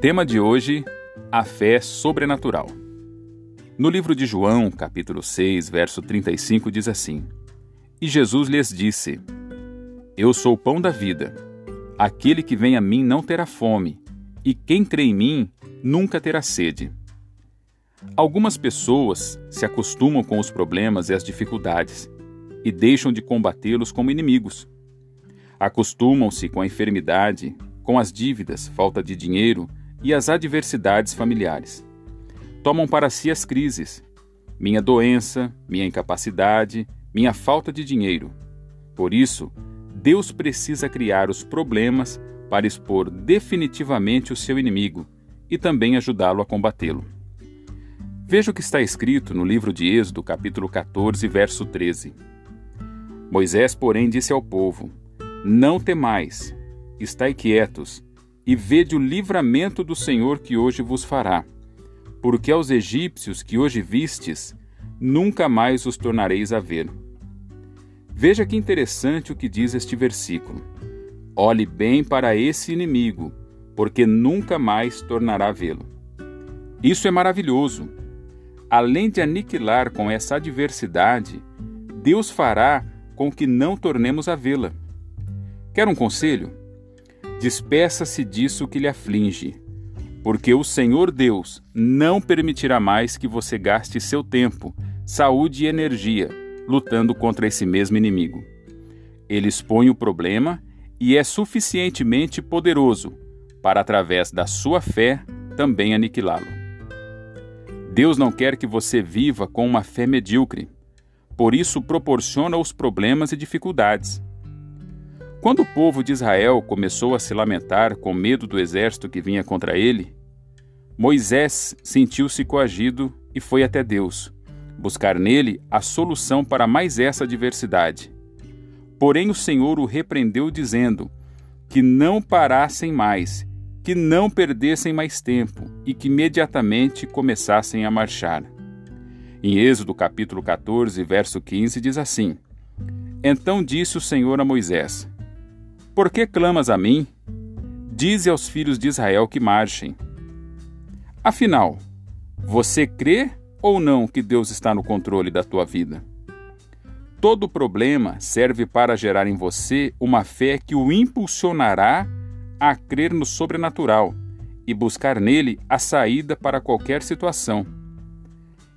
Tema de hoje: a fé sobrenatural. No livro de João, capítulo 6, verso 35, diz assim: E Jesus lhes disse: Eu sou o pão da vida. Aquele que vem a mim não terá fome, e quem crê em mim nunca terá sede. Algumas pessoas se acostumam com os problemas e as dificuldades e deixam de combatê-los como inimigos. Acostumam-se com a enfermidade, com as dívidas, falta de dinheiro e as adversidades familiares. Tomam para si as crises, minha doença, minha incapacidade, minha falta de dinheiro. Por isso, Deus precisa criar os problemas para expor definitivamente o seu inimigo e também ajudá-lo a combatê-lo. Veja o que está escrito no livro de Êxodo, capítulo 14, verso 13. Moisés, porém, disse ao povo: Não temais, estai quietos, e vede o livramento do Senhor que hoje vos fará. Porque aos egípcios que hoje vistes, nunca mais os tornareis a ver. Veja que interessante o que diz este versículo. Olhe bem para esse inimigo, porque nunca mais tornará a vê-lo. Isso é maravilhoso. Além de aniquilar com essa adversidade, Deus fará com que não tornemos a vê-la. Quer um conselho? Despeça-se disso que lhe aflige, porque o Senhor Deus não permitirá mais que você gaste seu tempo, saúde e energia lutando contra esse mesmo inimigo. Ele expõe o problema e é suficientemente poderoso para, através da sua fé, também aniquilá-lo. Deus não quer que você viva com uma fé medíocre por isso proporciona os problemas e dificuldades. Quando o povo de Israel começou a se lamentar com medo do exército que vinha contra ele, Moisés sentiu-se coagido e foi até Deus, buscar nele a solução para mais essa adversidade. Porém, o Senhor o repreendeu, dizendo que não parassem mais, que não perdessem mais tempo e que imediatamente começassem a marchar. Em Êxodo capítulo 14, verso 15 diz assim: Então disse o Senhor a Moisés: Por que clamas a mim? Dize aos filhos de Israel que marchem. Afinal, você crê ou não que Deus está no controle da tua vida? Todo problema serve para gerar em você uma fé que o impulsionará a crer no sobrenatural e buscar nele a saída para qualquer situação.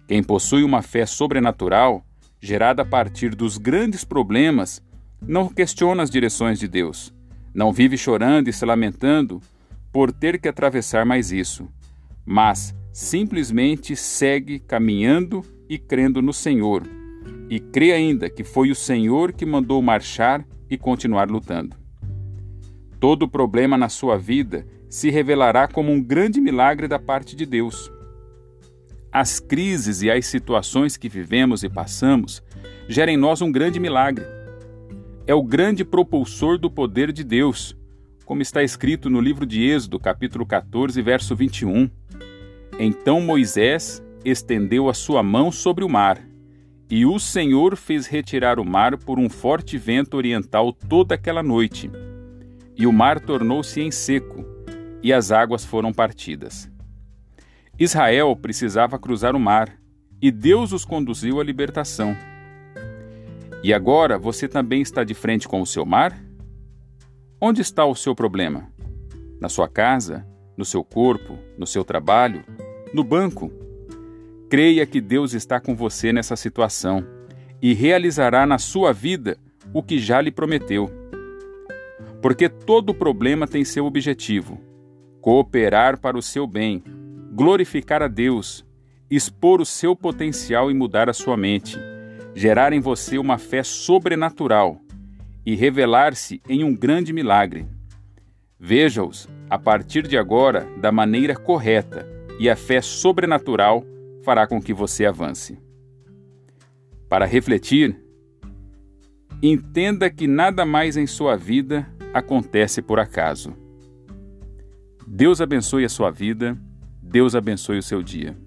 Quem possui uma fé sobrenatural, gerada a partir dos grandes problemas, não questiona as direções de Deus, não vive chorando e se lamentando por ter que atravessar mais isso, mas simplesmente segue caminhando e crendo no Senhor, e crê ainda que foi o Senhor que mandou marchar e continuar lutando. Todo problema na sua vida se revelará como um grande milagre da parte de Deus. As crises e as situações que vivemos e passamos geram em nós um grande milagre. É o grande propulsor do poder de Deus, como está escrito no livro de Êxodo, capítulo 14, verso 21. Então Moisés estendeu a sua mão sobre o mar, e o Senhor fez retirar o mar por um forte vento oriental toda aquela noite. E o mar tornou-se em seco, e as águas foram partidas. Israel precisava cruzar o mar e Deus os conduziu à libertação. E agora você também está de frente com o seu mar? Onde está o seu problema? Na sua casa? No seu corpo? No seu trabalho? No banco? Creia que Deus está com você nessa situação e realizará na sua vida o que já lhe prometeu. Porque todo problema tem seu objetivo: cooperar para o seu bem glorificar a Deus, expor o seu potencial e mudar a sua mente, gerar em você uma fé sobrenatural e revelar-se em um grande milagre. Veja-os, a partir de agora, da maneira correta, e a fé sobrenatural fará com que você avance. Para refletir, entenda que nada mais em sua vida acontece por acaso. Deus abençoe a sua vida Deus abençoe o seu dia.